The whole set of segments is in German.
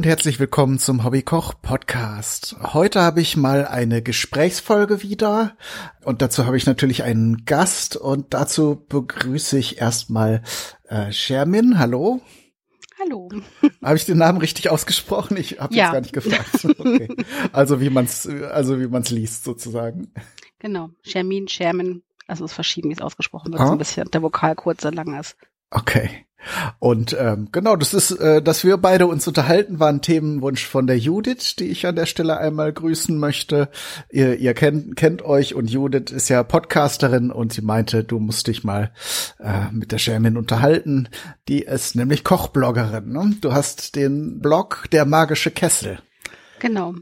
Und herzlich willkommen zum Hobbykoch Podcast. Heute habe ich mal eine Gesprächsfolge wieder und dazu habe ich natürlich einen Gast und dazu begrüße ich erstmal äh, Shermin. Hallo. Hallo. Habe ich den Namen richtig ausgesprochen? Ich habe ja. jetzt gar nicht gefragt. Okay. Also wie man's also wie man's liest sozusagen. Genau. Shermin, Sherman. Also es ist verschieden, wie es ausgesprochen wird. Ah. So ein bisschen der Vokal kurz und lang ist. Okay. Und ähm, genau, das ist, äh, dass wir beide uns unterhalten, war ein Themenwunsch von der Judith, die ich an der Stelle einmal grüßen möchte. Ihr, ihr kennt, kennt euch und Judith ist ja Podcasterin und sie meinte, du musst dich mal äh, mit der Shermin unterhalten. Die ist nämlich Kochbloggerin. Ne? Du hast den Blog Der magische Kessel. Genau.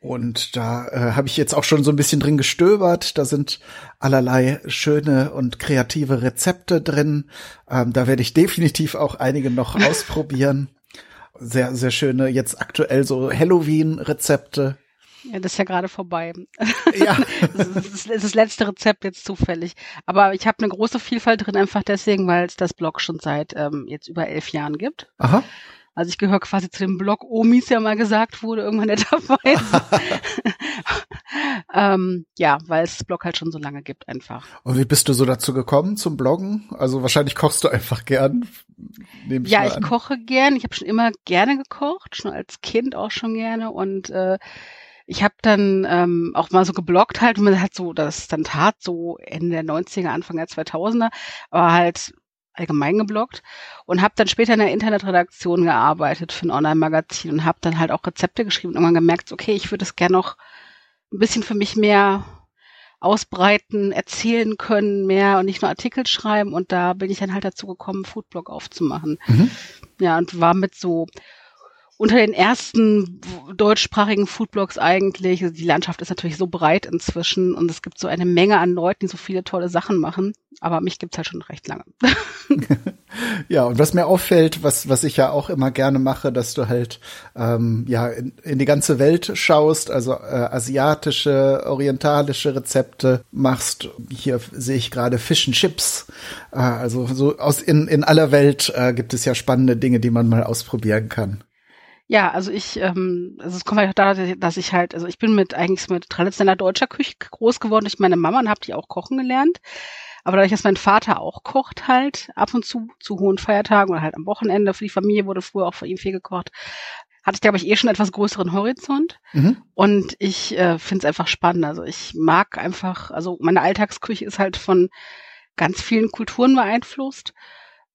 Und da äh, habe ich jetzt auch schon so ein bisschen drin gestöbert. Da sind allerlei schöne und kreative Rezepte drin. Ähm, da werde ich definitiv auch einige noch ausprobieren. Sehr, sehr schöne, jetzt aktuell so Halloween-Rezepte. Ja, das ist ja gerade vorbei. Ja. das, ist, das, letzte Rezept jetzt zufällig. Aber ich habe eine große Vielfalt drin, einfach deswegen, weil es das Blog schon seit ähm, jetzt über elf Jahren gibt. Aha. Also ich gehöre quasi zu dem Blog Omis, ja mal gesagt wurde, irgendwann netterweise. ähm, ja, weil es das Blog halt schon so lange gibt einfach. Und wie bist du so dazu gekommen zum Bloggen? Also wahrscheinlich kochst du einfach gern. Ich ja, ich an. koche gern. Ich habe schon immer gerne gekocht, schon als Kind auch schon gerne und äh, ich habe dann ähm, auch mal so gebloggt halt, und man hat so das dann tat, so Ende der 90er, Anfang der 2000er, aber halt allgemein gebloggt und habe dann später in der Internetredaktion gearbeitet für ein Online-Magazin und habe dann halt auch Rezepte geschrieben und irgendwann gemerkt, okay, ich würde es gerne noch ein bisschen für mich mehr ausbreiten, erzählen können, mehr und nicht nur Artikel schreiben. Und da bin ich dann halt dazu gekommen, Foodblog aufzumachen. Mhm. Ja, und war mit so unter den ersten deutschsprachigen Foodblogs eigentlich. Also die Landschaft ist natürlich so breit inzwischen und es gibt so eine Menge an Leuten, die so viele tolle Sachen machen. Aber mich gibt's halt schon recht lange. ja, und was mir auffällt, was, was ich ja auch immer gerne mache, dass du halt ähm, ja in, in die ganze Welt schaust, also äh, asiatische, orientalische Rezepte machst. Hier sehe ich gerade Fish and Chips. Äh, also so aus in, in aller Welt äh, gibt es ja spannende Dinge, die man mal ausprobieren kann. Ja, also ich, ähm, also es kommt halt daran, dass ich halt, also ich bin mit eigentlich mit traditioneller deutscher Küche groß geworden durch meine Mama und habe die auch kochen gelernt. Aber dadurch, dass mein Vater auch kocht halt ab und zu zu hohen Feiertagen oder halt am Wochenende für die Familie wurde früher auch für ihn viel gekocht, hatte ich glaube ich eh schon etwas größeren Horizont. Mhm. Und ich äh, finde es einfach spannend. Also ich mag einfach, also meine Alltagsküche ist halt von ganz vielen Kulturen beeinflusst.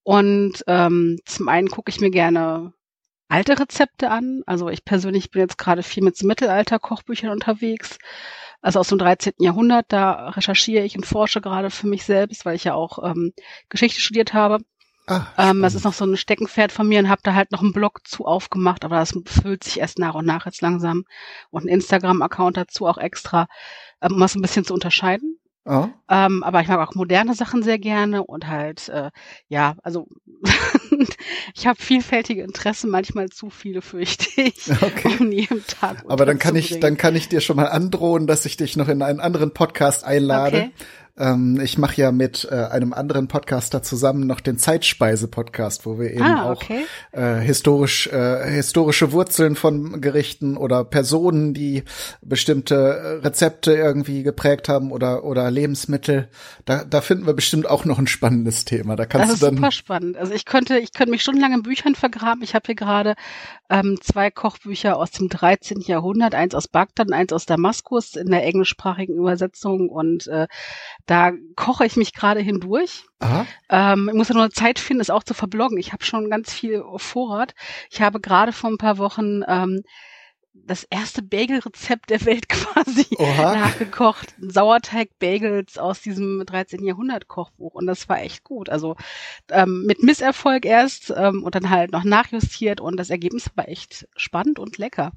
Und ähm, zum einen gucke ich mir gerne alte Rezepte an. Also ich persönlich bin jetzt gerade viel mit Mittelalter-Kochbüchern unterwegs. Also aus dem 13. Jahrhundert, da recherchiere ich und forsche gerade für mich selbst, weil ich ja auch ähm, Geschichte studiert habe. Ah, ähm, das ist noch so ein Steckenpferd von mir und habe da halt noch einen Blog zu aufgemacht, aber das füllt sich erst nach und nach jetzt langsam. Und ein Instagram-Account dazu auch extra, ähm, um das ein bisschen zu unterscheiden. Oh. Ähm, aber ich mag auch moderne Sachen sehr gerne und halt, äh, ja, also ich habe vielfältige Interessen, manchmal zu viele fürchte ich, okay. um jeden Tag. Aber dann kann ich, dann kann ich dir schon mal androhen, dass ich dich noch in einen anderen Podcast einlade. Okay. Ähm, ich mache ja mit äh, einem anderen Podcaster zusammen noch den Zeitspeise-Podcast, wo wir eben ah, okay. auch äh, historisch, äh, historische Wurzeln von Gerichten oder Personen, die bestimmte Rezepte irgendwie geprägt haben oder, oder Lebensmittel. Da, da finden wir bestimmt auch noch ein spannendes Thema. Da kannst das du dann. super spannend. Also ich könnte, ich könnte mich stundenlang in Büchern vergraben. Ich habe hier gerade ähm, zwei Kochbücher aus dem 13. Jahrhundert, eins aus Bagdad und eins aus Damaskus in der englischsprachigen Übersetzung und äh, da koche ich mich gerade hindurch. Ähm, ich muss ja nur Zeit finden, es auch zu verbloggen. Ich habe schon ganz viel Vorrat. Ich habe gerade vor ein paar Wochen ähm, das erste Bagel-Rezept der Welt quasi Oha. nachgekocht. Sauerteig-Bagels aus diesem 13. Jahrhundert-Kochbuch. Und das war echt gut. Also ähm, mit Misserfolg erst ähm, und dann halt noch nachjustiert und das Ergebnis war echt spannend und lecker.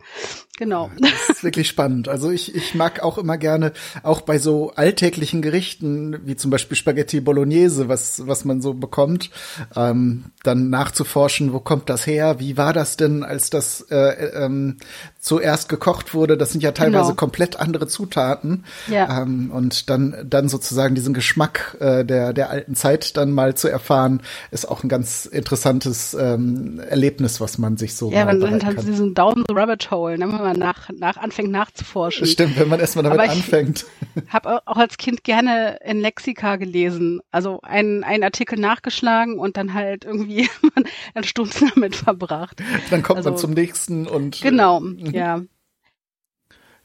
Genau. Das ist wirklich spannend. Also ich, ich mag auch immer gerne, auch bei so alltäglichen Gerichten, wie zum Beispiel Spaghetti Bolognese, was, was man so bekommt, ähm, dann nachzuforschen, wo kommt das her, wie war das denn, als das äh, ähm, zuerst gekocht wurde. Das sind ja teilweise genau. komplett andere Zutaten. Ja. Ähm, und dann, dann sozusagen diesen Geschmack äh, der, der alten Zeit dann mal zu erfahren, ist auch ein ganz interessantes ähm, Erlebnis, was man sich so Ja, man hat halt diesen Down the Rabbit Hole, ne, wenn man nach, nach anfängt nachzuforschen. Stimmt, wenn man erstmal damit Aber anfängt. Ich habe auch als Kind gerne in Lexika gelesen. Also einen, einen Artikel nachgeschlagen und dann halt irgendwie dann Stunden damit verbracht. Dann kommt also, man zum nächsten und Genau, äh, ja.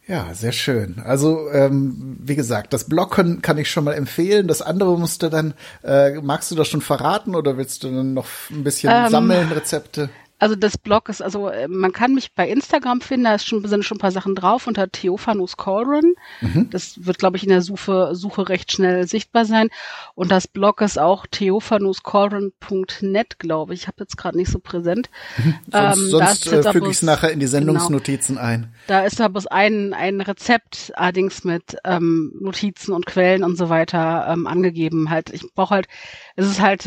Ja, sehr schön. Also ähm, wie gesagt, das Blog kann, kann ich schon mal empfehlen. Das andere musst du dann, äh, magst du das schon verraten oder willst du dann noch ein bisschen ähm, sammeln, Rezepte? Also das Blog ist, also äh, man kann mich bei Instagram finden, da schon, sind schon ein paar Sachen drauf unter Theophanus Cauldron. Mhm. Das wird, glaube ich, in der Suche, Suche recht schnell sichtbar sein. Und das Blog ist auch theophanuscauldron.net, glaube ich. Ich habe jetzt gerade nicht so präsent. Mhm. Sonst, ähm, sonst äh, füge ich es nachher in die Sendungsnotizen genau, ein. Da ist aber ein, ein Rezept, allerdings mit ähm, Notizen und Quellen und so weiter ähm, angegeben. Halt, ich brauche halt, es ist halt,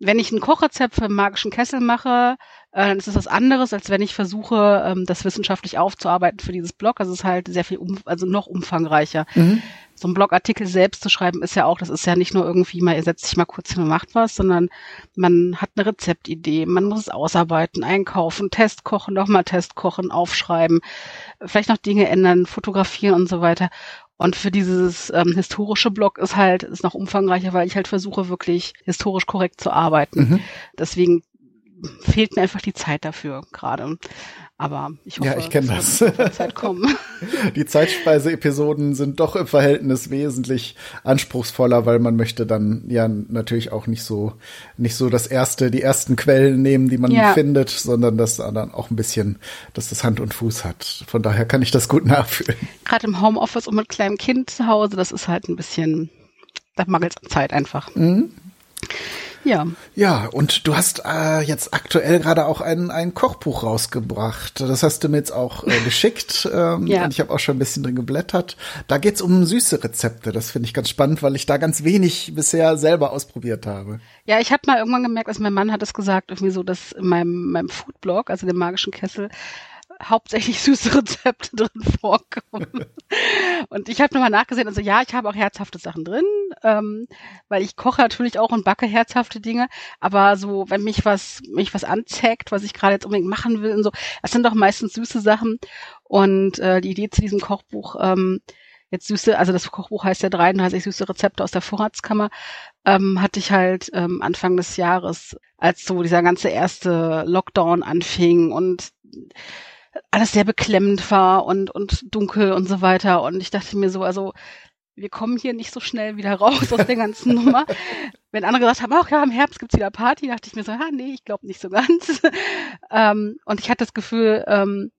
wenn ich ein Kochrezept für einen magischen Kessel mache, äh, dann ist es was anderes, als wenn ich versuche, ähm, das wissenschaftlich aufzuarbeiten für dieses Blog. Also es ist halt sehr viel, um, also noch umfangreicher. Mhm. So ein Blogartikel selbst zu schreiben ist ja auch, das ist ja nicht nur irgendwie mal, ihr setzt sich mal kurz hin und macht was, sondern man hat eine Rezeptidee, man muss es ausarbeiten, einkaufen, Test kochen, nochmal Test kochen, aufschreiben, vielleicht noch Dinge ändern, fotografieren und so weiter. Und für dieses ähm, historische Blog ist halt, ist noch umfangreicher, weil ich halt versuche, wirklich historisch korrekt zu arbeiten. Mhm. Deswegen fehlt mir einfach die Zeit dafür gerade. Aber ich hoffe, ja, ich kenne das. Zeit kommen. Die Zeitspeise-Episoden sind doch im Verhältnis wesentlich anspruchsvoller, weil man möchte dann ja natürlich auch nicht so nicht so das erste, die ersten Quellen nehmen, die man ja. findet, sondern das dann auch ein bisschen, dass das Hand und Fuß hat. Von daher kann ich das gut nachfühlen. Gerade im Homeoffice und mit kleinem Kind zu Hause, das ist halt ein bisschen, da mangelt es an Zeit einfach. Mhm. Ja. Ja, und du hast äh, jetzt aktuell gerade auch ein, ein Kochbuch rausgebracht. Das hast du mir jetzt auch äh, geschickt. Ähm, ja. Und ich habe auch schon ein bisschen drin geblättert. Da geht's um süße Rezepte. Das finde ich ganz spannend, weil ich da ganz wenig bisher selber ausprobiert habe. Ja, ich habe mal irgendwann gemerkt, dass mein Mann hat es gesagt, irgendwie so, dass in meinem, meinem Foodblog, also dem magischen Kessel, hauptsächlich süße Rezepte drin vorkommen. Und ich habe nochmal nachgesehen, also ja, ich habe auch herzhafte Sachen drin, ähm, weil ich koche natürlich auch und backe herzhafte Dinge, aber so, wenn mich was, mich was anzeigt, was ich gerade jetzt unbedingt machen will und so, das sind doch meistens süße Sachen. Und äh, die Idee zu diesem Kochbuch, ähm, jetzt süße, also das Kochbuch heißt ja 33 süße Rezepte aus der Vorratskammer, ähm, hatte ich halt ähm, Anfang des Jahres, als so dieser ganze erste Lockdown anfing und alles sehr beklemmend war und, und dunkel und so weiter. Und ich dachte mir so, also wir kommen hier nicht so schnell wieder raus aus der ganzen Nummer. Wenn andere gesagt haben, ach ja, im Herbst gibt's wieder Party, dachte ich mir so, ah, nee, ich glaube nicht so ganz. ähm, und ich hatte das Gefühl, ähm,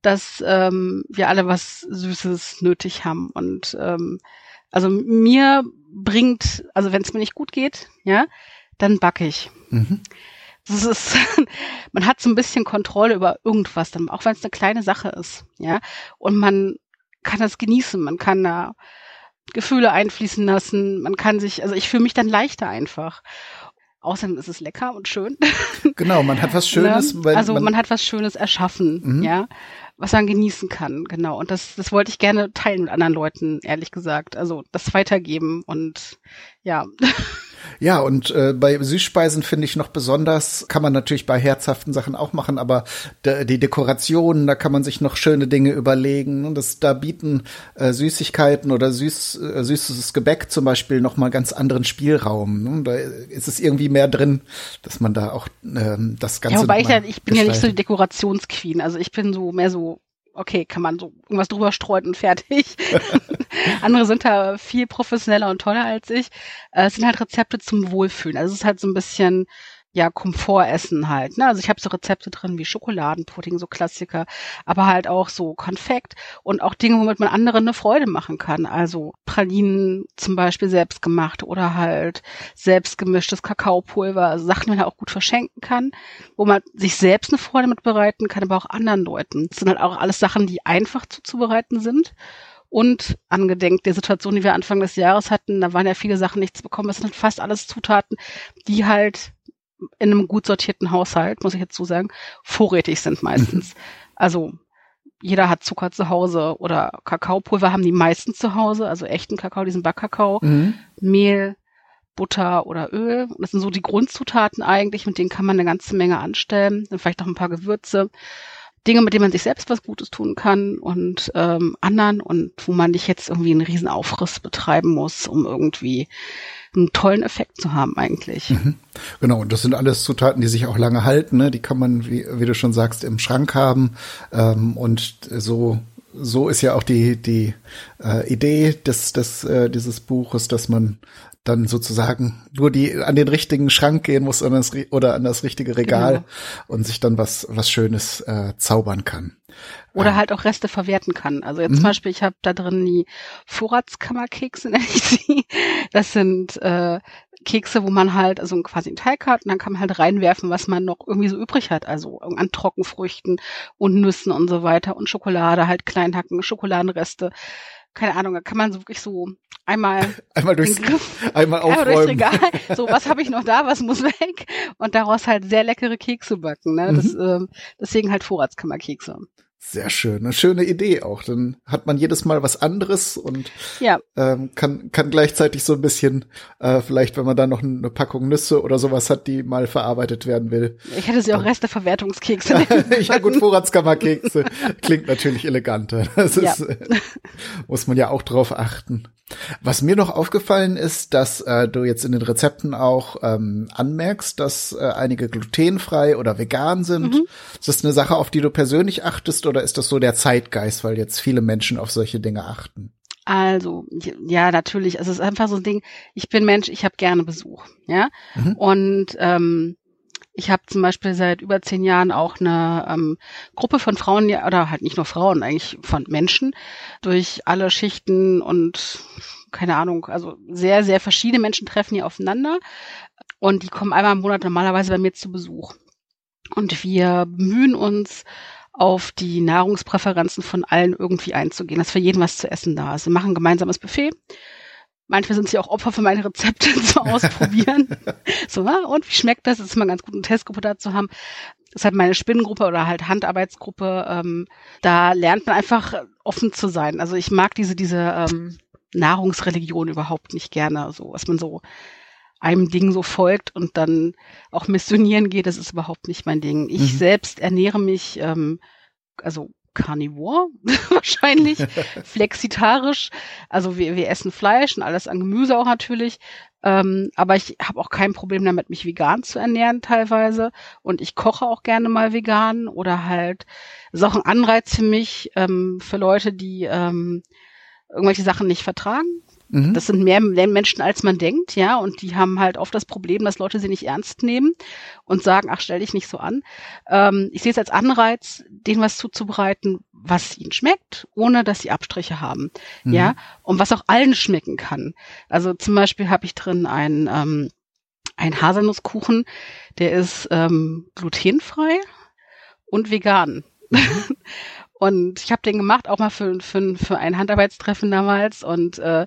dass ähm, wir alle was Süßes nötig haben. Und ähm, also mir bringt, also wenn es mir nicht gut geht, ja, dann backe ich. Mhm. Das ist, man hat so ein bisschen Kontrolle über irgendwas, dann, auch wenn es eine kleine Sache ist, ja. Und man kann das genießen, man kann da Gefühle einfließen lassen, man kann sich, also ich fühle mich dann leichter einfach. Außerdem ist es lecker und schön. Genau, man hat was Schönes. Ne? also man, man, hat was Schönes erschaffen, mhm. ja, was man genießen kann, genau. Und das, das wollte ich gerne teilen mit anderen Leuten, ehrlich gesagt. Also das weitergeben und ja. Ja, und äh, bei Süßspeisen finde ich noch besonders, kann man natürlich bei herzhaften Sachen auch machen, aber die Dekorationen, da kann man sich noch schöne Dinge überlegen. Und das, da bieten äh, Süßigkeiten oder süß, äh, süßes Gebäck zum Beispiel noch mal ganz anderen Spielraum. Ne? Da ist es irgendwie mehr drin, dass man da auch ähm, das Ganze. Ja, wobei ich, ja, ich bin gestalten. ja nicht so die Dekorationsqueen. Also ich bin so mehr so okay, kann man so irgendwas drüber streuen und fertig. Andere sind da viel professioneller und toller als ich. Äh, es sind halt Rezepte zum Wohlfühlen. Also es ist halt so ein bisschen ja, Komfortessen halt. Ne? Also ich habe so Rezepte drin wie Schokoladenpudding, so Klassiker, aber halt auch so Konfekt und auch Dinge, womit man anderen eine Freude machen kann. Also Pralinen zum Beispiel selbst gemacht oder halt selbst gemischtes Kakaopulver, also Sachen, die man auch gut verschenken kann, wo man sich selbst eine Freude mit bereiten kann, aber auch anderen Leuten. Das sind halt auch alles Sachen, die einfach zuzubereiten sind. Und angedenkt der Situation, die wir Anfang des Jahres hatten, da waren ja viele Sachen nichts bekommen. Das sind fast alles Zutaten, die halt in einem gut sortierten Haushalt, muss ich jetzt so sagen, vorrätig sind meistens. Also jeder hat Zucker zu Hause oder Kakaopulver haben die meisten zu Hause, also echten Kakao, diesen Backkakao, mhm. Mehl, Butter oder Öl. Und das sind so die Grundzutaten eigentlich, mit denen kann man eine ganze Menge anstellen. Dann vielleicht noch ein paar Gewürze. Dinge, mit denen man sich selbst was Gutes tun kann und ähm, anderen und wo man nicht jetzt irgendwie einen riesen Aufriss betreiben muss, um irgendwie einen tollen Effekt zu haben eigentlich. Mhm. Genau, und das sind alles Zutaten, die sich auch lange halten. Ne? Die kann man, wie, wie du schon sagst, im Schrank haben. Ähm, und so so ist ja auch die die äh, Idee des des äh, dieses Buches, dass man dann sozusagen nur die an den richtigen Schrank gehen muss an das, oder an das richtige Regal genau. und sich dann was was Schönes äh, zaubern kann. Oder ähm. halt auch Reste verwerten kann. Also jetzt mhm. zum Beispiel, ich habe da drin die Vorratskammerkekse, nenne ich sie. Das sind äh, Kekse, wo man halt also quasi einen Teig hat und dann kann man halt reinwerfen, was man noch irgendwie so übrig hat. Also an Trockenfrüchten und Nüssen und so weiter und Schokolade, halt Kleinhacken, Schokoladenreste. Keine Ahnung, da kann man so wirklich so einmal einmal durchs Griff, einmal aufräumen. Einmal durchs Regal. So, was habe ich noch da, was muss weg? Und daraus halt sehr leckere Kekse backen. Ne? Das, mhm. ähm, deswegen halt Vorratskammerkekse. Sehr schön, eine schöne Idee auch. Dann hat man jedes Mal was anderes und ja. ähm, kann kann gleichzeitig so ein bisschen, äh, vielleicht wenn man da noch eine Packung Nüsse oder sowas hat, die mal verarbeitet werden will. Ich hätte sie auch Resteverwertungskekse. ja gut, Vorratskammerkekse klingt natürlich eleganter. Das ist, ja. äh, muss man ja auch drauf achten. Was mir noch aufgefallen ist, dass äh, du jetzt in den Rezepten auch ähm, anmerkst, dass äh, einige glutenfrei oder vegan sind. Mhm. Ist das eine Sache, auf die du persönlich achtest oder ist das so der Zeitgeist, weil jetzt viele Menschen auf solche Dinge achten? Also, ja, natürlich. Es ist einfach so ein Ding, ich bin Mensch, ich habe gerne Besuch. Ja. Mhm. Und ähm, ich habe zum Beispiel seit über zehn Jahren auch eine ähm, Gruppe von Frauen, oder halt nicht nur Frauen, eigentlich von Menschen, durch alle Schichten und keine Ahnung, also sehr, sehr verschiedene Menschen treffen hier aufeinander. Und die kommen einmal im Monat normalerweise bei mir zu Besuch. Und wir bemühen uns, auf die Nahrungspräferenzen von allen irgendwie einzugehen, dass für jeden was zu essen da ist. Wir machen ein gemeinsames Buffet Manchmal sind sie auch Opfer für meine Rezepte zu ausprobieren. so, und wie schmeckt das? Das ist immer ganz gut, eine Testgruppe da zu haben. Deshalb meine Spinnengruppe oder halt Handarbeitsgruppe, ähm, da lernt man einfach offen zu sein. Also ich mag diese, diese ähm, Nahrungsreligion überhaupt nicht gerne. So, was man so einem Ding so folgt und dann auch missionieren geht, das ist überhaupt nicht mein Ding. Ich mhm. selbst ernähre mich, ähm, also Carnivore wahrscheinlich, flexitarisch. Also wir, wir essen Fleisch und alles an Gemüse auch natürlich. Ähm, aber ich habe auch kein Problem damit, mich vegan zu ernähren teilweise. Und ich koche auch gerne mal vegan oder halt, ist auch ein Anreiz für mich, ähm, für Leute, die ähm, irgendwelche Sachen nicht vertragen. Mhm. Das sind mehr Menschen, als man denkt, ja, und die haben halt oft das Problem, dass Leute sie nicht ernst nehmen und sagen, ach, stell dich nicht so an. Ähm, ich sehe es als Anreiz, denen was zuzubereiten, was ihnen schmeckt, ohne dass sie Abstriche haben, mhm. ja, und was auch allen schmecken kann. Also zum Beispiel habe ich drin ein ähm, ein Haselnusskuchen, der ist ähm, glutenfrei und vegan. Mhm. Und ich habe den gemacht, auch mal für, für, für ein Handarbeitstreffen damals und äh,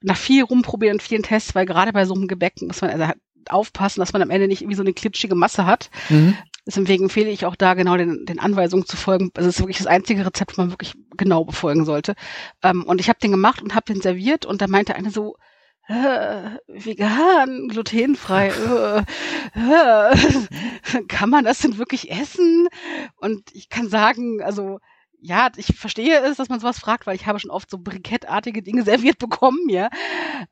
nach viel rumprobieren und vielen Tests, weil gerade bei so einem Gebäck muss man also aufpassen, dass man am Ende nicht irgendwie so eine klitschige Masse hat. Mhm. Deswegen empfehle ich auch da genau den, den Anweisungen zu folgen. Also es ist wirklich das einzige Rezept, das man wirklich genau befolgen sollte. Ähm, und ich habe den gemacht und habe den serviert und da meinte eine so, äh, vegan, glutenfrei, äh, äh, kann man das denn wirklich essen? Und ich kann sagen, also ja, ich verstehe es, dass man sowas fragt, weil ich habe schon oft so brikettartige Dinge serviert bekommen, ja.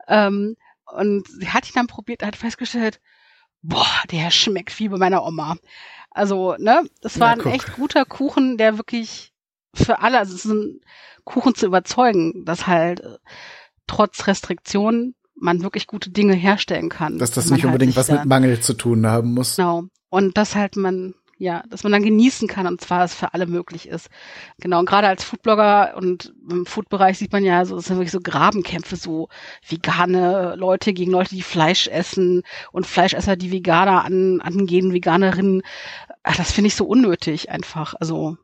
Ähm, und sie hat ihn dann probiert, hat festgestellt, boah, der schmeckt wie bei meiner Oma. Also, ne, das war ja, ein echt guter Kuchen, der wirklich für alle, also es ist ein Kuchen zu überzeugen, dass halt äh, trotz Restriktionen man wirklich gute Dinge herstellen kann. Dass das nicht halt unbedingt was mit Mangel zu tun haben muss. Genau. Und dass halt man ja, dass man dann genießen kann und zwar es für alle möglich ist. Genau, und gerade als Foodblogger und im Foodbereich sieht man ja so, es sind wirklich so Grabenkämpfe, so vegane Leute gegen Leute, die Fleisch essen und Fleischesser, die Veganer an, angehen, Veganerinnen. Ach, das finde ich so unnötig einfach. Also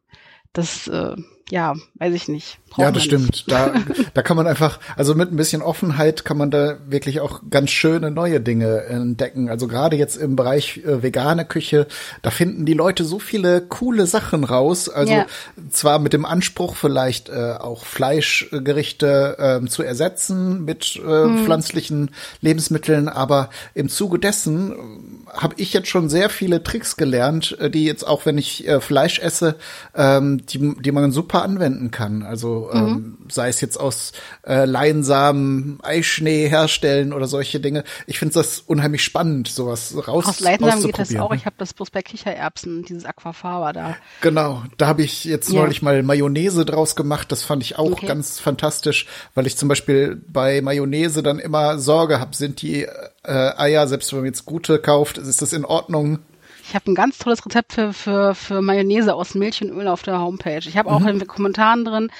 das, äh, ja, weiß ich nicht. Ja, das stimmt. Da, da kann man einfach, also mit ein bisschen Offenheit kann man da wirklich auch ganz schöne neue Dinge entdecken. Also gerade jetzt im Bereich äh, vegane Küche, da finden die Leute so viele coole Sachen raus. Also ja. zwar mit dem Anspruch vielleicht äh, auch Fleischgerichte äh, zu ersetzen mit mhm. pflanzlichen Lebensmitteln, aber im Zuge dessen äh, habe ich jetzt schon sehr viele Tricks gelernt, äh, die jetzt auch wenn ich Fleisch esse, ähm, die, die man super anwenden kann. Also ähm, mhm. sei es jetzt aus äh, Leinsamen Eischnee herstellen oder solche Dinge. Ich finde das unheimlich spannend, sowas raus Aus Leinsamen geht das auch. Ich habe das bloß bei Kichererbsen, dieses Aquafaba da. Genau, da habe ich jetzt ja. neulich mal Mayonnaise draus gemacht. Das fand ich auch okay. ganz fantastisch, weil ich zum Beispiel bei Mayonnaise dann immer Sorge habe, sind die äh, Eier, selbst wenn man jetzt gute kauft, ist das in Ordnung? Ich habe ein ganz tolles Rezept für, für, für Mayonnaise aus Milch und Öl auf der Homepage. Ich habe auch mhm. in den Kommentaren drin,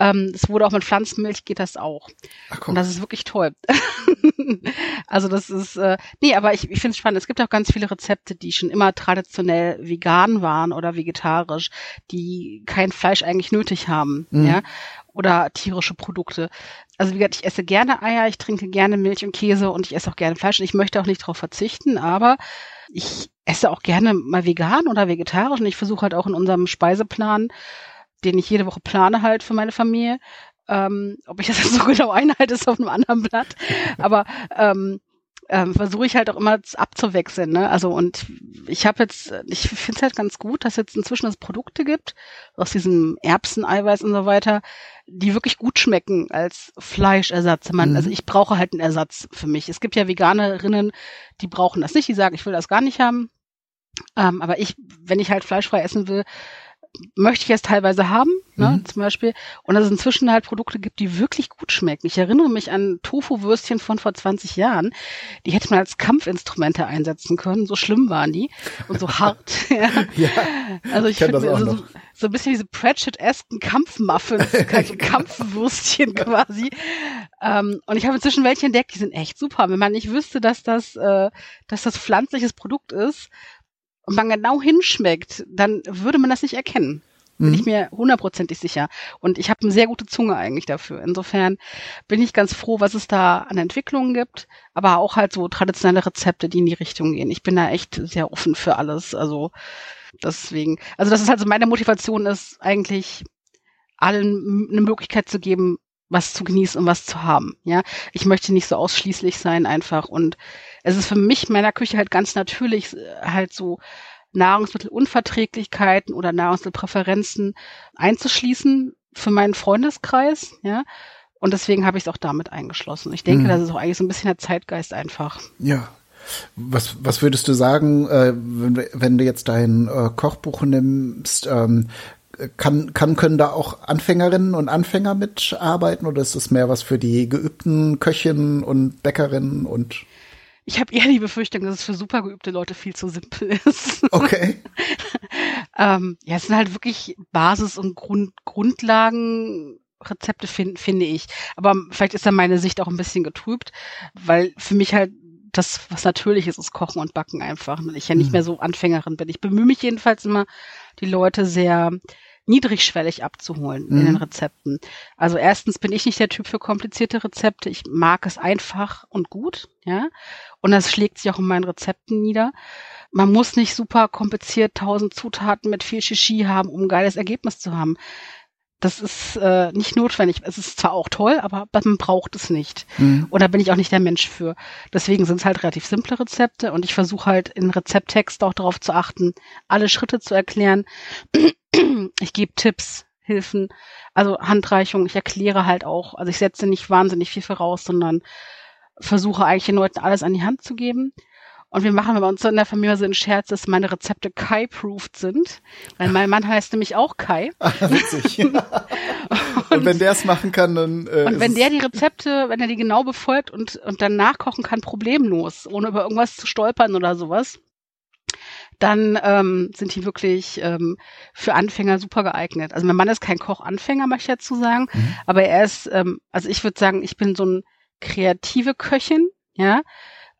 ähm, es wurde auch mit Pflanzenmilch, geht das auch. Ach. Und das ist wirklich toll. also das ist, äh, nee, aber ich, ich finde es spannend. Es gibt auch ganz viele Rezepte, die schon immer traditionell vegan waren oder vegetarisch, die kein Fleisch eigentlich nötig haben. Mhm. Ja? Oder tierische Produkte. Also wie gesagt, ich esse gerne Eier, ich trinke gerne Milch und Käse und ich esse auch gerne Fleisch und ich möchte auch nicht darauf verzichten, aber ich esse auch gerne mal vegan oder vegetarisch und ich versuche halt auch in unserem Speiseplan, den ich jede Woche plane halt für meine Familie, ähm, ob ich das jetzt so genau einhalte, ist auf einem anderen Blatt, aber ähm, ähm, versuche ich halt auch immer abzuwechseln. Ne? Also und ich habe jetzt, ich finde es halt ganz gut, dass jetzt inzwischen es Produkte gibt aus diesem Erbseneiweiß und so weiter, die wirklich gut schmecken als Fleischersatz. Man, mhm. Also ich brauche halt einen Ersatz für mich. Es gibt ja Veganerinnen, die brauchen das nicht, die sagen, ich will das gar nicht haben. Ähm, aber ich, wenn ich halt fleischfrei essen will, möchte ich es teilweise haben, ne, mhm. zum Beispiel. Und dass es inzwischen halt Produkte gibt, die wirklich gut schmecken. Ich erinnere mich an Tofu-Würstchen von vor 20 Jahren. Die hätte man als Kampfinstrumente einsetzen können. So schlimm waren die und so hart. ja. ja. Also ich finde also so, so ein bisschen diese Pratchett-esken Kampfmuffins, Kampfwürstchen quasi. Ähm, und ich habe inzwischen welche entdeckt, die sind echt super. Wenn man nicht wüsste, dass das, äh, dass das pflanzliches Produkt ist, und man genau hinschmeckt, dann würde man das nicht erkennen. Bin mhm. ich mir hundertprozentig sicher. Und ich habe eine sehr gute Zunge eigentlich dafür. Insofern bin ich ganz froh, was es da an Entwicklungen gibt, aber auch halt so traditionelle Rezepte, die in die Richtung gehen. Ich bin da echt sehr offen für alles. Also deswegen, also das ist halt so meine Motivation ist eigentlich allen eine Möglichkeit zu geben, was zu genießen und was zu haben. Ja, ich möchte nicht so ausschließlich sein einfach und es ist für mich meiner Küche halt ganz natürlich äh, halt so Nahrungsmittelunverträglichkeiten oder Nahrungsmittelpräferenzen einzuschließen für meinen Freundeskreis, ja. Und deswegen habe ich es auch damit eingeschlossen. Ich denke, mhm. das ist auch eigentlich so ein bisschen der Zeitgeist einfach. Ja. Was, was würdest du sagen, äh, wenn, wenn du jetzt dein äh, Kochbuch nimmst, ähm, kann, kann, können da auch Anfängerinnen und Anfänger mitarbeiten oder ist es mehr was für die geübten Köchinnen und Bäckerinnen und ich habe eher die Befürchtung, dass es für super geübte Leute viel zu simpel ist. Okay. ähm, ja, es sind halt wirklich Basis- und Grund Grundlagenrezepte, find, finde ich. Aber vielleicht ist da meine Sicht auch ein bisschen getrübt, weil für mich halt das, was natürlich ist, ist Kochen und Backen einfach. Und ich ja nicht mhm. mehr so Anfängerin bin. Ich bemühe mich jedenfalls immer, die Leute sehr niedrigschwellig abzuholen mhm. in den mhm. Rezepten. Also erstens bin ich nicht der Typ für komplizierte Rezepte. Ich mag es einfach und gut, ja. Und das schlägt sich auch in meinen Rezepten nieder. Man muss nicht super kompliziert tausend Zutaten mit viel Shishi haben, um ein geiles Ergebnis zu haben. Das ist äh, nicht notwendig. Es ist zwar auch toll, aber man braucht es nicht. Mhm. Und da bin ich auch nicht der Mensch für. Deswegen sind es halt relativ simple Rezepte und ich versuche halt in Rezepttext auch darauf zu achten, alle Schritte zu erklären. ich gebe Tipps, Hilfen, also Handreichung. Ich erkläre halt auch. Also ich setze nicht wahnsinnig viel voraus, sondern versuche eigentlich den Leuten alles an die Hand zu geben. Und wir machen bei uns so in der Familie so einen Scherz, dass meine Rezepte Kai-proofed sind. Weil mein Mann heißt nämlich auch Kai. Ah, witzig. und, und, wenn der es machen kann, dann. Äh, und wenn der die Rezepte, wenn er die genau befolgt und, und dann nachkochen kann, problemlos, ohne über irgendwas zu stolpern oder sowas, dann ähm, sind die wirklich ähm, für Anfänger super geeignet. Also mein Mann ist kein Kochanfänger, möchte ich dazu sagen, mhm. aber er ist, ähm, also ich würde sagen, ich bin so ein kreative Köchin, ja,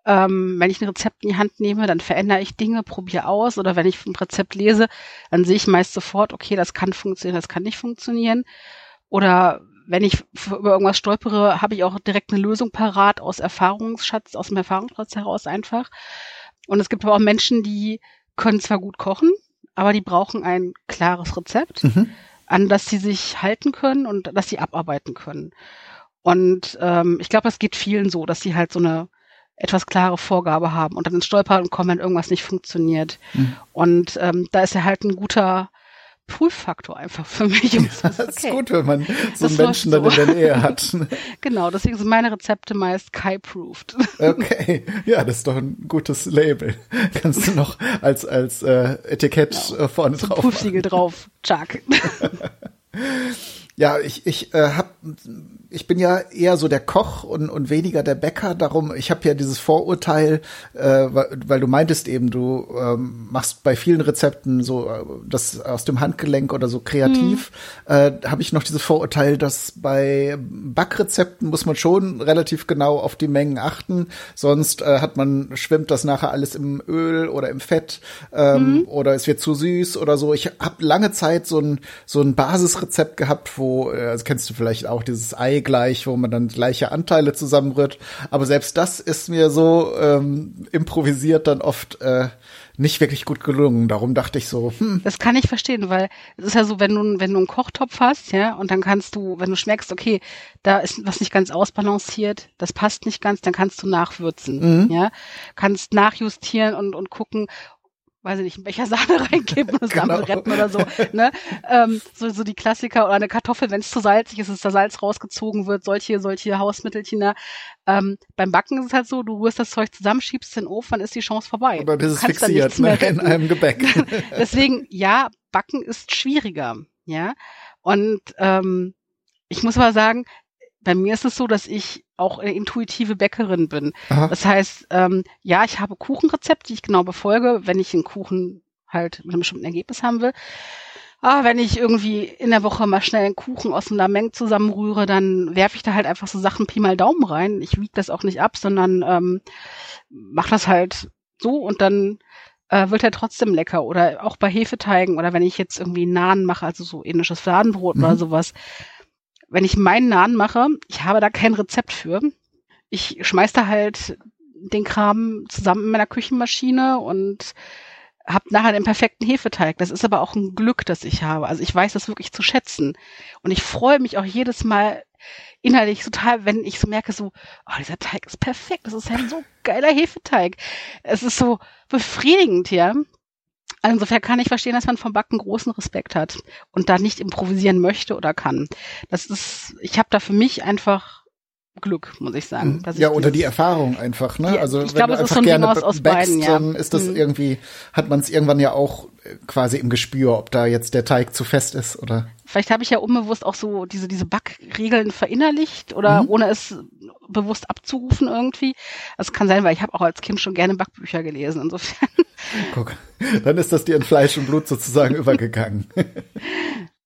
Ähm, wenn ich ein Rezept in die Hand nehme, dann verändere ich Dinge, probiere aus. Oder wenn ich ein Rezept lese, dann sehe ich meist sofort, okay, das kann funktionieren, das kann nicht funktionieren. Oder wenn ich über irgendwas stolpere, habe ich auch direkt eine Lösung parat aus Erfahrungsschatz, aus dem Erfahrungsschatz heraus einfach. Und es gibt aber auch Menschen, die können zwar gut kochen, aber die brauchen ein klares Rezept, mhm. an das sie sich halten können und das sie abarbeiten können. Und ähm, ich glaube, das geht vielen so, dass sie halt so eine etwas klare Vorgabe haben und dann ins Stolpern und kommen, wenn irgendwas nicht funktioniert. Mhm. Und ähm, da ist er halt ein guter Prüffaktor einfach für mich. Ja, das okay. ist gut, wenn man so einen Menschen so. dann in der Nähe hat. genau, deswegen sind meine Rezepte meist Kai-proofed. okay, ja, das ist doch ein gutes Label. Kannst du noch als als äh, Etikett genau. Äh, vorne so drauf. Prüfsiegel drauf, Chuck. Ja, ich, ich äh, hab, ich bin ja eher so der Koch und, und weniger der Bäcker. Darum, ich habe ja dieses Vorurteil, äh, weil, weil, du meintest eben, du ähm, machst bei vielen Rezepten so äh, das aus dem Handgelenk oder so kreativ. Mhm. Äh, habe ich noch dieses Vorurteil, dass bei Backrezepten muss man schon relativ genau auf die Mengen achten, sonst äh, hat man schwimmt das nachher alles im Öl oder im Fett ähm, mhm. oder es wird zu süß oder so. Ich habe lange Zeit so ein so ein Basisrezept gehabt, wo wo, äh, also kennst du vielleicht auch dieses Ei gleich, wo man dann gleiche Anteile zusammenrührt. Aber selbst das ist mir so ähm, improvisiert dann oft äh, nicht wirklich gut gelungen. Darum dachte ich so, hm. Das kann ich verstehen, weil es ist ja so, wenn du, wenn du einen Kochtopf hast, ja, und dann kannst du, wenn du schmeckst, okay, da ist was nicht ganz ausbalanciert, das passt nicht ganz, dann kannst du nachwürzen, mhm. ja, kannst nachjustieren und, und gucken, weiß ich nicht, einen Becher Sahne reingeben und genau. retten oder so. Ne? Ähm, so, so die Klassiker oder eine Kartoffel, wenn es zu salzig ist, dass da Salz rausgezogen wird, solche, solche Hausmittelchen da. Ähm, beim Backen ist es halt so, du rührst das Zeug zusammen, schiebst den Ofen, dann ist die Chance vorbei. Aber bis es fixiert, ne? in einem Gebäck. Deswegen, ja, Backen ist schwieriger, ja. Und ähm, ich muss aber sagen, bei mir ist es so, dass ich auch eine intuitive Bäckerin bin. Aha. Das heißt, ähm, ja, ich habe Kuchenrezepte, die ich genau befolge, wenn ich einen Kuchen halt mit einem bestimmten Ergebnis haben will. Ah, wenn ich irgendwie in der Woche mal schnell einen Kuchen aus einer Menge zusammenrühre, dann werfe ich da halt einfach so Sachen Pi mal Daumen rein. Ich wiege das auch nicht ab, sondern ähm, mache das halt so und dann äh, wird er trotzdem lecker. Oder auch bei Hefeteigen oder wenn ich jetzt irgendwie Nahen mache, also so ähnliches Fladenbrot mhm. oder sowas, wenn ich meinen Nahen mache, ich habe da kein Rezept für. Ich schmeiß da halt den Kram zusammen in meiner Küchenmaschine und habe nachher den perfekten Hefeteig. Das ist aber auch ein Glück, das ich habe. Also ich weiß das wirklich zu schätzen. Und ich freue mich auch jedes Mal innerlich total, wenn ich so merke, so, oh, dieser Teig ist perfekt. Das ist ein so geiler Hefeteig. Es ist so befriedigend, ja. Also insofern kann ich verstehen, dass man vom Backen großen Respekt hat und da nicht improvisieren möchte oder kann. Das ist, ich habe da für mich einfach Glück, muss ich sagen. Mhm. ja, oder die Erfahrung einfach, ne? Ja, also ich wenn glaube, du einfach gerne aus, aus backst, beiden, ja. dann ist das mhm. irgendwie, hat man es irgendwann ja auch äh, quasi im Gespür, ob da jetzt der Teig zu fest ist oder. Vielleicht habe ich ja unbewusst auch so diese, diese Backregeln verinnerlicht oder mhm. ohne es bewusst abzurufen irgendwie. Das kann sein, weil ich habe auch als Kind schon gerne Backbücher gelesen, insofern. Guck, dann ist das dir in Fleisch und Blut sozusagen übergegangen.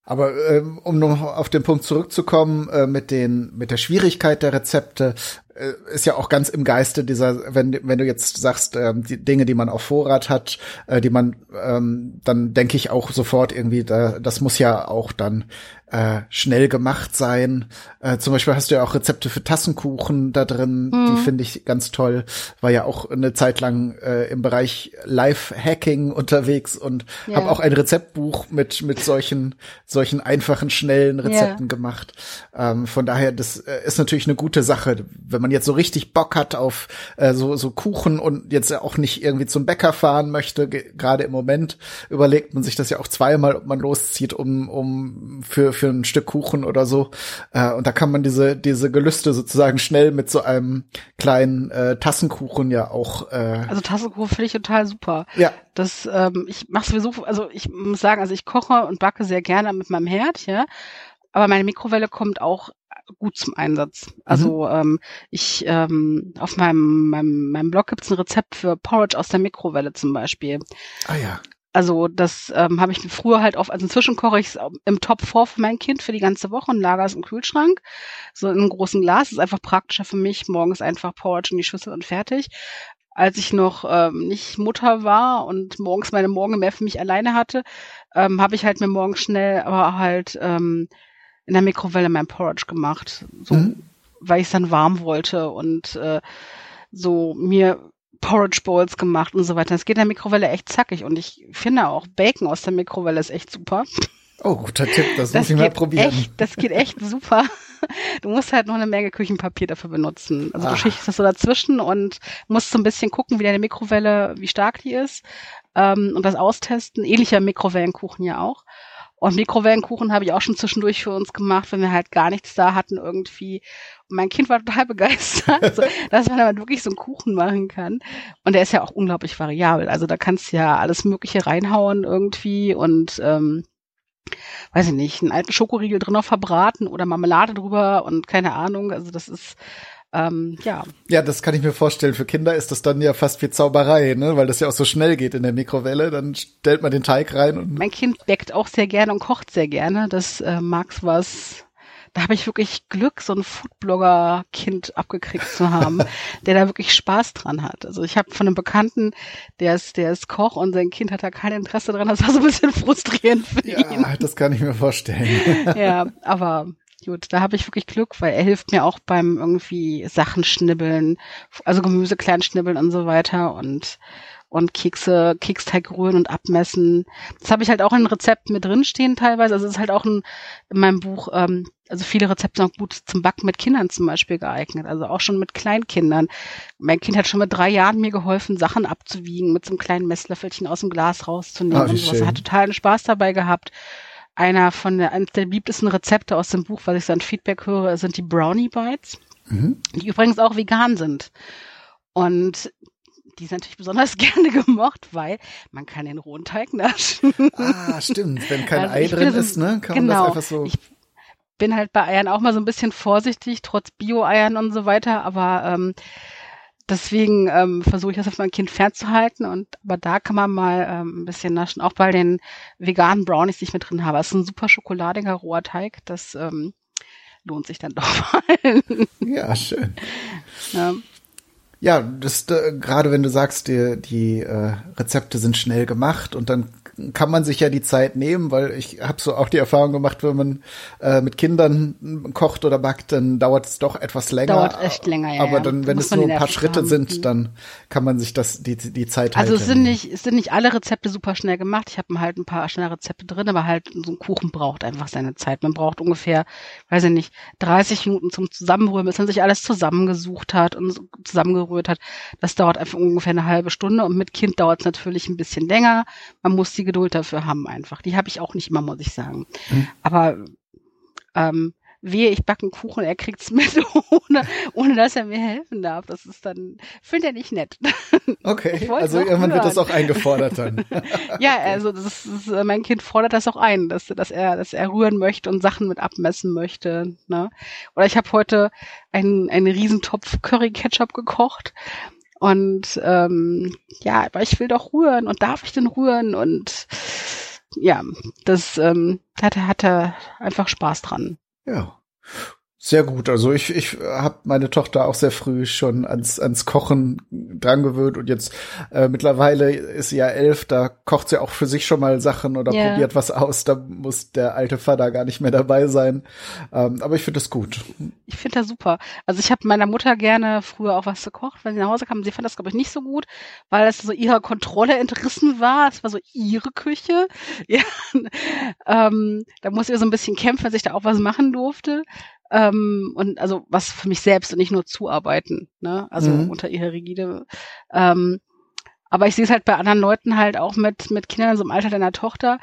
Aber ähm, um noch auf den Punkt zurückzukommen äh, mit den mit der Schwierigkeit der Rezepte, äh, ist ja auch ganz im Geiste dieser, wenn, wenn du jetzt sagst, ähm, die Dinge, die man auf Vorrat hat, äh, die man, ähm, dann denke ich auch sofort irgendwie, da, das muss ja auch dann äh, schnell gemacht sein. Äh, zum Beispiel hast du ja auch Rezepte für Tassenkuchen da drin, mhm. die finde ich ganz toll. War ja auch eine Zeit lang äh, im Bereich Live-Hacking unterwegs und ja. habe auch ein Rezeptbuch mit mit solchen solchen einfachen schnellen Rezepten ja. gemacht. Ähm, von daher, das äh, ist natürlich eine gute Sache, wenn man jetzt so richtig Bock hat auf äh, so, so Kuchen und jetzt auch nicht irgendwie zum Bäcker fahren möchte, gerade im Moment überlegt man sich das ja auch zweimal, ob man loszieht, um, um für, für ein Stück Kuchen oder so. Äh, und da kann man diese, diese Gelüste sozusagen schnell mit so einem kleinen äh, Tassenkuchen ja auch. Äh, also Tassenkuchen finde ich total super. Ja. Das, ähm, ich mache sowieso, also ich muss sagen, also ich koche und backe sehr gerne mit meinem Herd, ja. Aber meine Mikrowelle kommt auch gut zum Einsatz. Also mhm. ähm, ich ähm, auf meinem, meinem, meinem Blog gibt's ein Rezept für Porridge aus der Mikrowelle zum Beispiel. Ah ja. Also das ähm, habe ich früher halt oft, also inzwischen koche ich es im Top 4 für mein Kind für die ganze Woche und lager es im Kühlschrank. So in einem großen Glas. Das ist einfach praktischer für mich. Morgens einfach Porridge in die Schüssel und fertig. Als ich noch ähm, nicht Mutter war und morgens meine Morgen mehr für mich alleine hatte, ähm, habe ich halt mir morgens schnell, aber halt ähm, in der Mikrowelle mein Porridge gemacht. So, mhm. weil ich es dann warm wollte und äh, so mir Porridge Bowls gemacht und so weiter. Das geht in der Mikrowelle echt zackig und ich finde auch Bacon aus der Mikrowelle ist echt super. Oh, guter Tipp, das, das muss ich mal probieren. Echt, das geht echt super. Du musst halt noch eine Menge Küchenpapier dafür benutzen. Also Ach. du schichtest das so dazwischen und musst so ein bisschen gucken, wie deine Mikrowelle, wie stark die ist ähm, und das austesten. Ähnlicher Mikrowellenkuchen ja auch. Und Mikrowellenkuchen habe ich auch schon zwischendurch für uns gemacht, wenn wir halt gar nichts da hatten irgendwie. Und mein Kind war total begeistert, also, dass man damit wirklich so einen Kuchen machen kann. Und der ist ja auch unglaublich variabel. Also da kannst du ja alles Mögliche reinhauen irgendwie und ähm, weiß ich nicht, einen alten Schokoriegel drin noch verbraten oder Marmelade drüber und keine Ahnung. Also das ist ähm, ja. Ja, das kann ich mir vorstellen. Für Kinder ist das dann ja fast wie Zauberei, ne? Weil das ja auch so schnell geht in der Mikrowelle. Dann stellt man den Teig rein und. Mein Kind backt auch sehr gerne und kocht sehr gerne. Das äh, mag's was. Da habe ich wirklich Glück, so ein Foodblogger-Kind abgekriegt zu haben, der da wirklich Spaß dran hat. Also ich habe von einem Bekannten, der ist, der ist Koch und sein Kind hat da kein Interesse dran. Das war so ein bisschen frustrierend für ja, ihn. Ja, das kann ich mir vorstellen. ja, aber gut, da habe ich wirklich Glück, weil er hilft mir auch beim irgendwie Sachen schnibbeln, also Gemüse klein schnibbeln und so weiter und und Kekse, Keksteig rühren und abmessen. Das habe ich halt auch in Rezepten mit drinstehen teilweise. Also es ist halt auch ein, in meinem Buch, ähm, also viele Rezepte sind auch gut zum Backen mit Kindern zum Beispiel geeignet. Also auch schon mit Kleinkindern. Mein Kind hat schon mit drei Jahren mir geholfen, Sachen abzuwiegen, mit so einem kleinen Messlöffelchen aus dem Glas rauszunehmen. Ah, und sowas. Er hat totalen Spaß dabei gehabt einer von der, eines der beliebtesten Rezepte aus dem Buch, was ich so ein Feedback höre, sind die Brownie Bites, mhm. die übrigens auch vegan sind. Und die sind natürlich besonders gerne gemocht, weil man kann den rohen Teig naschen. Ah, stimmt. Wenn kein also Ei drin ist, ne, kann genau, man das genau. einfach so. Ich bin halt bei Eiern auch mal so ein bisschen vorsichtig, trotz Bio-Eiern und so weiter, aber ähm, deswegen ähm, versuche ich das auf mein Kind fernzuhalten und aber da kann man mal ähm, ein bisschen naschen, auch bei den veganen Brownies, die ich mit drin habe. Es ist ein super schokoladiger roher Teig, das ähm, lohnt sich dann doch mal. ja, schön. Ja. Ja, das äh, gerade wenn du sagst, die, die äh, Rezepte sind schnell gemacht und dann kann man sich ja die Zeit nehmen, weil ich habe so auch die Erfahrung gemacht, wenn man äh, mit Kindern kocht oder backt, dann dauert es doch etwas länger. Dauert echt länger, ja. Aber dann, wenn es nur ein paar Schritte haben. sind, mhm. dann kann man sich das die die Zeit Also es sind nicht es sind nicht alle Rezepte super schnell gemacht. Ich habe halt ein paar schnelle Rezepte drin, aber halt so ein Kuchen braucht einfach seine Zeit. Man braucht ungefähr, weiß ich nicht, 30 Minuten zum Zusammenrühren, bis man sich alles zusammengesucht hat und zusammengerührt hat. Das dauert einfach ungefähr eine halbe Stunde und mit Kind dauert es natürlich ein bisschen länger. Man muss die Geduld dafür haben einfach. Die habe ich auch nicht immer, muss ich sagen. Mhm. Aber ähm, wehe, ich backe einen Kuchen, er kriegt's mit, ohne, ohne dass er mir helfen darf. Das ist dann, finde er nicht nett. Okay, also irgendwann wird das auch eingefordert dann. ja, also das ist, mein Kind fordert das auch ein, dass, dass er, dass er rühren möchte und Sachen mit abmessen möchte. Ne? Oder ich habe heute einen, einen Riesentopf Curry Ketchup gekocht und ähm, ja, aber ich will doch rühren und darf ich denn rühren? Und ja, das ähm, hat, hat er einfach Spaß dran. Ja. Sehr gut. Also ich, ich habe meine Tochter auch sehr früh schon ans, ans Kochen dran gewöhnt und jetzt äh, mittlerweile ist sie ja elf, da kocht sie auch für sich schon mal Sachen oder yeah. probiert was aus. Da muss der alte Vater gar nicht mehr dabei sein. Ähm, aber ich finde das gut. Ich finde das super. Also ich habe meiner Mutter gerne früher auch was gekocht, wenn sie nach Hause kam. Sie fand das, glaube ich, nicht so gut, weil es so ihrer Kontrolle entrissen war. Es war so ihre Küche. Ja. ähm, da musste ihr so ein bisschen kämpfen, dass ich da auch was machen durfte. Ähm, und also was für mich selbst und nicht nur zuarbeiten, ne? Also mhm. unter ihrer Rigide. Ähm, aber ich sehe es halt bei anderen Leuten halt auch mit, mit Kindern so im Alter deiner Tochter,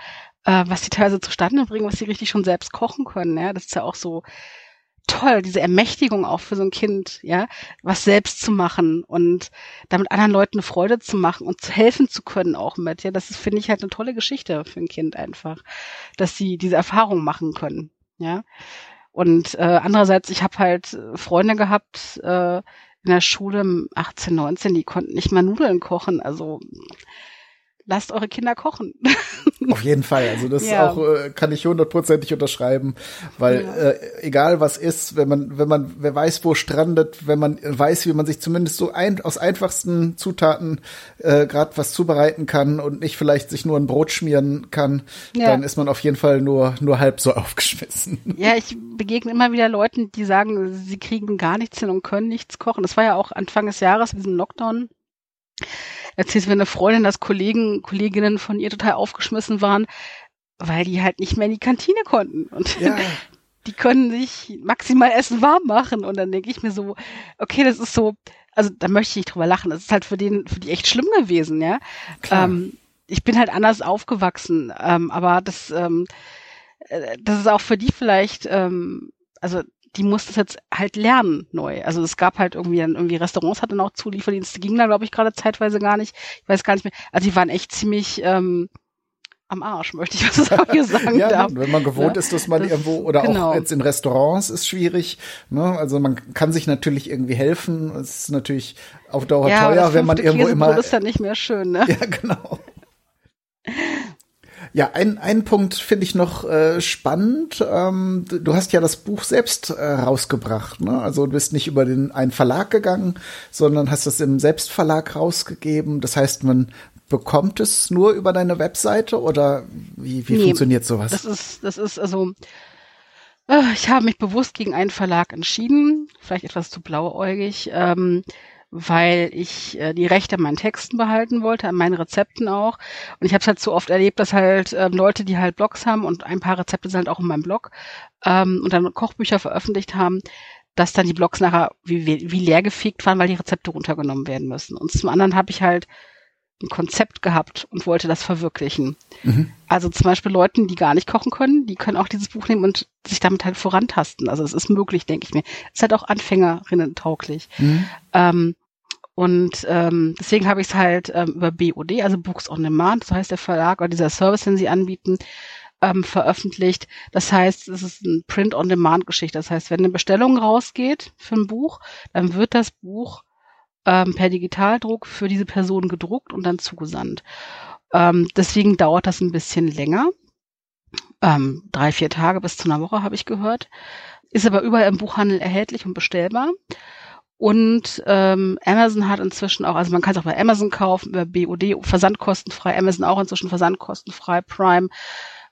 äh, was die teilweise zustande bringen, was sie richtig schon selbst kochen können, ja. Das ist ja auch so toll, diese Ermächtigung auch für so ein Kind, ja, was selbst zu machen und damit anderen Leuten eine Freude zu machen und zu helfen zu können auch mit, ja, das ist, finde ich, halt eine tolle Geschichte für ein Kind einfach, dass sie diese Erfahrung machen können, ja. Und äh, andererseits, ich habe halt Freunde gehabt äh, in der Schule 18, 19, die konnten nicht mal Nudeln kochen. Also lasst eure Kinder kochen. Auf jeden Fall. Also das ja. auch äh, kann ich hundertprozentig unterschreiben, weil ja. äh, egal was ist, wenn man wenn man wer weiß wo strandet, wenn man weiß, wie man sich zumindest so ein, aus einfachsten Zutaten äh, gerade was zubereiten kann und nicht vielleicht sich nur ein Brot schmieren kann, ja. dann ist man auf jeden Fall nur nur halb so aufgeschmissen. Ja, ich begegne immer wieder Leuten, die sagen, sie kriegen gar nichts hin und können nichts kochen. Das war ja auch Anfang des Jahres, diesen Lockdown erzählt mir eine Freundin, dass Kollegen, Kolleginnen von ihr total aufgeschmissen waren, weil die halt nicht mehr in die Kantine konnten. Und ja. die können sich maximal Essen warm machen. Und dann denke ich mir so, okay, das ist so, also da möchte ich nicht drüber lachen. Das ist halt für den, für die echt schlimm gewesen, ja. Ähm, ich bin halt anders aufgewachsen, ähm, aber das, ähm, äh, das ist auch für die vielleicht, ähm, also die musste es jetzt halt lernen neu. Also es gab halt irgendwie dann irgendwie Restaurants hatten auch Zulieferdienste, ging da glaube ich gerade zeitweise gar nicht. Ich weiß gar nicht mehr. Also die waren echt ziemlich ähm, am Arsch, möchte ich was hier sagen. ja, darf. wenn man gewohnt ja, ist, dass man das, irgendwo oder genau. auch jetzt in Restaurants ist schwierig. Ne? Also man kann sich natürlich irgendwie helfen. Es ist natürlich auf Dauer ja, teuer, wenn man irgendwo immer. Das ist ja nicht mehr schön, ne? Ja, genau. Ja, ein, ein Punkt finde ich noch äh, spannend. Ähm, du hast ja das Buch selbst äh, rausgebracht. Ne? Also du bist nicht über den einen Verlag gegangen, sondern hast es im Selbstverlag rausgegeben. Das heißt, man bekommt es nur über deine Webseite oder wie, wie nee, funktioniert sowas? Das ist, das ist also, äh, ich habe mich bewusst gegen einen Verlag entschieden, vielleicht etwas zu blauäugig. Ähm, weil ich äh, die Rechte an meinen Texten behalten wollte, an meinen Rezepten auch. Und ich habe es halt so oft erlebt, dass halt ähm, Leute, die halt Blogs haben und ein paar Rezepte sind halt auch in meinem Blog ähm, und dann Kochbücher veröffentlicht haben, dass dann die Blogs nachher wie, wie, leer gefegt waren, weil die Rezepte runtergenommen werden müssen. Und zum anderen habe ich halt ein Konzept gehabt und wollte das verwirklichen. Mhm. Also zum Beispiel Leuten, die gar nicht kochen können, die können auch dieses Buch nehmen und sich damit halt vorantasten. Also es ist möglich, denke ich mir. Es ist halt auch Anfängerinnen tauglich. Mhm. Ähm, und ähm, deswegen habe ich es halt ähm, über BOD, also Books on Demand, so heißt der Verlag oder dieser Service, den sie anbieten, ähm, veröffentlicht. Das heißt, es ist ein Print-on-Demand-Geschichte. Das heißt, wenn eine Bestellung rausgeht für ein Buch, dann wird das Buch ähm, per Digitaldruck für diese Person gedruckt und dann zugesandt. Ähm, deswegen dauert das ein bisschen länger. Ähm, drei, vier Tage bis zu einer Woche habe ich gehört. Ist aber überall im Buchhandel erhältlich und bestellbar. Und ähm, Amazon hat inzwischen auch, also man kann es auch bei Amazon kaufen, über BOD, versandkostenfrei, Amazon auch inzwischen versandkostenfrei, Prime,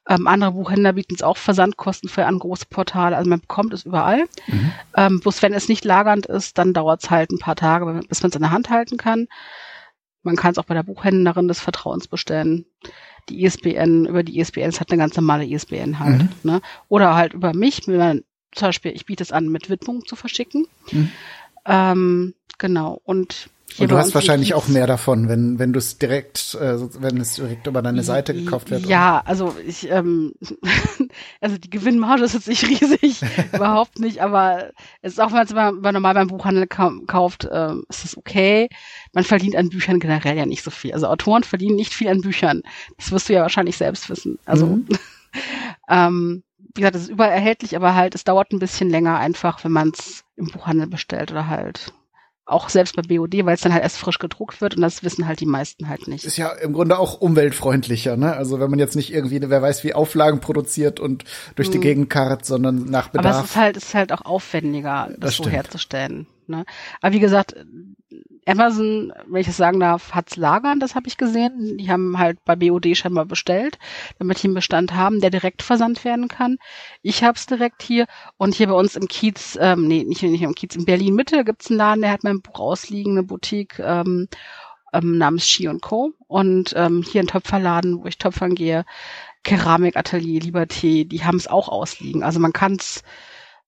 ähm, andere Buchhändler bieten es auch versandkostenfrei an große Portale. Also man bekommt es überall. Mhm. Ähm, bloß wenn es nicht lagernd ist, dann dauert es halt ein paar Tage, bis man es in der Hand halten kann. Man kann es auch bei der Buchhändlerin des Vertrauens bestellen. Die ISBN, über die ISBN, es hat eine ganz normale ISBN halt. Mhm. Ne? Oder halt über mich, wenn man, zum Beispiel, ich biete es an, mit Widmung zu verschicken. Mhm. Ähm, genau. Und und du hast wahrscheinlich auch mehr davon, wenn wenn du es direkt, äh, wenn es direkt über deine Seite gekauft wird. Ja, also ich, ähm, also die Gewinnmarge ist jetzt nicht riesig, überhaupt nicht, aber es ist auch, wenn man es normal beim Buchhandel kauft, ähm, ist es okay. Man verdient an Büchern generell ja nicht so viel. Also Autoren verdienen nicht viel an Büchern. Das wirst du ja wahrscheinlich selbst wissen. Also mhm. ähm, wie gesagt, es ist überall erhältlich, aber halt, es dauert ein bisschen länger einfach, wenn man es im Buchhandel bestellt oder halt auch selbst bei BOD, weil es dann halt erst frisch gedruckt wird und das wissen halt die meisten halt nicht. Ist ja im Grunde auch umweltfreundlicher, ne? Also wenn man jetzt nicht irgendwie, wer weiß, wie Auflagen produziert und durch hm. die Gegend karrt, sondern nach Bedarf. Aber es ist halt, es ist halt auch aufwendiger, das, das so herzustellen. Ne? Aber wie gesagt, Amazon, wenn ich es sagen darf, hat's lagern, das habe ich gesehen. Die haben halt bei BOD scheinbar bestellt, damit die einen Bestand haben, der direkt versandt werden kann. Ich hab's direkt hier und hier bei uns im Kiez, ähm, nee, nicht, nicht im Kiez, in Berlin Mitte gibt's einen Laden, der hat mein Buch ausliegen, eine Boutique ähm, ähm, namens Ski Co. Und ähm, hier ein Töpferladen, wo ich töpfern gehe, Keramikatelier, Liberté, die haben's auch ausliegen. Also man kann's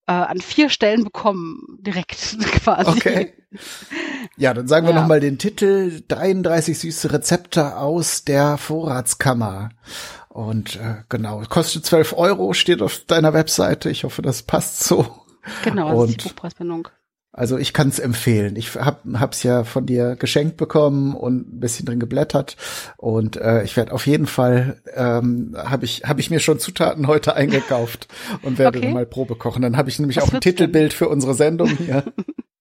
äh, an vier Stellen bekommen, direkt quasi. Okay. Ja, dann sagen wir ja. nochmal den Titel 33 süße Rezepte aus der Vorratskammer. Und äh, genau, kostet 12 Euro, steht auf deiner Webseite. Ich hoffe, das passt so. Genau, das ist die Buchpreisbindung. Also ich kann es empfehlen. Ich hab hab's ja von dir geschenkt bekommen und ein bisschen drin geblättert und äh, ich werde auf jeden Fall ähm, habe ich habe ich mir schon Zutaten heute eingekauft und werde okay. mal Probe kochen. Dann habe ich nämlich Was auch ein Titelbild denn? für unsere Sendung hier.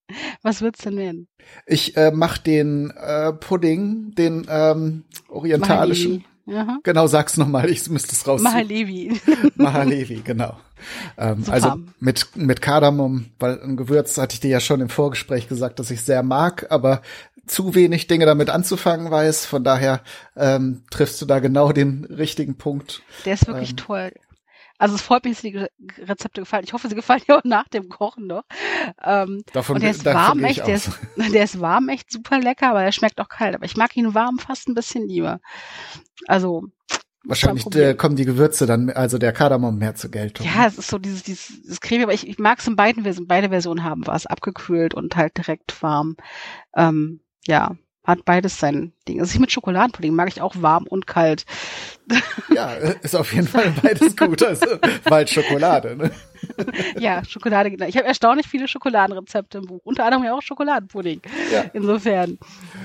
Was wird's denn werden? Ich äh, mach den äh, Pudding, den ähm, orientalischen. Aha. Genau, sag's nochmal, ich müsste es raus. Mahalevi. Mahalevi, genau. Ähm, also mit, mit Kardamom, weil ein Gewürz hatte ich dir ja schon im Vorgespräch gesagt, dass ich sehr mag, aber zu wenig Dinge damit anzufangen weiß. Von daher ähm, triffst du da genau den richtigen Punkt. Der ist wirklich ähm, toll. Also es freut mich, dass die Rezepte gefallen. Ich hoffe, sie gefallen dir auch nach dem Kochen noch. Ähm, davon, und der ist warm echt, der ist, der ist warm echt super lecker, aber er schmeckt auch kalt. Aber ich mag ihn warm fast ein bisschen lieber. Also Wahrscheinlich äh, kommen die Gewürze dann, also der Kardamom mehr zur Geltung. Ja, es ist so dieses, dieses, dieses Creme, aber ich, ich mag es in beiden Versionen. Beide Versionen haben war es abgekühlt und halt direkt warm. Ähm, ja, hat beides sein Ding. Also ich mit Schokoladenpudding mag ich auch warm und kalt. Ja, ist auf jeden Fall beides gut. Also bald Schokolade, ne? Ja, Schokolade. Ich habe erstaunlich viele Schokoladenrezepte im Buch. Unter anderem ja auch Schokoladenpudding. Ja. Insofern.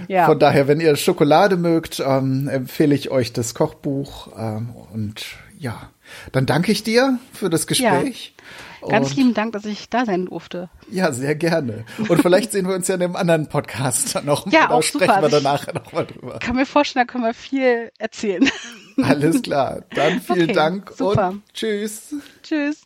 Ja. Von daher, wenn ihr Schokolade mögt, ähm, empfehle ich euch das Kochbuch. Ähm, und ja, dann danke ich dir für das Gespräch. Ja. Ganz und lieben Dank, dass ich da sein durfte. Ja, sehr gerne. Und vielleicht sehen wir uns ja in einem anderen Podcast noch ja, mal. Auch sprechen super. wir also danach noch mal drüber. Kann mir vorstellen, da können wir viel erzählen. Alles klar. Dann vielen okay, Dank super. und tschüss. Tschüss.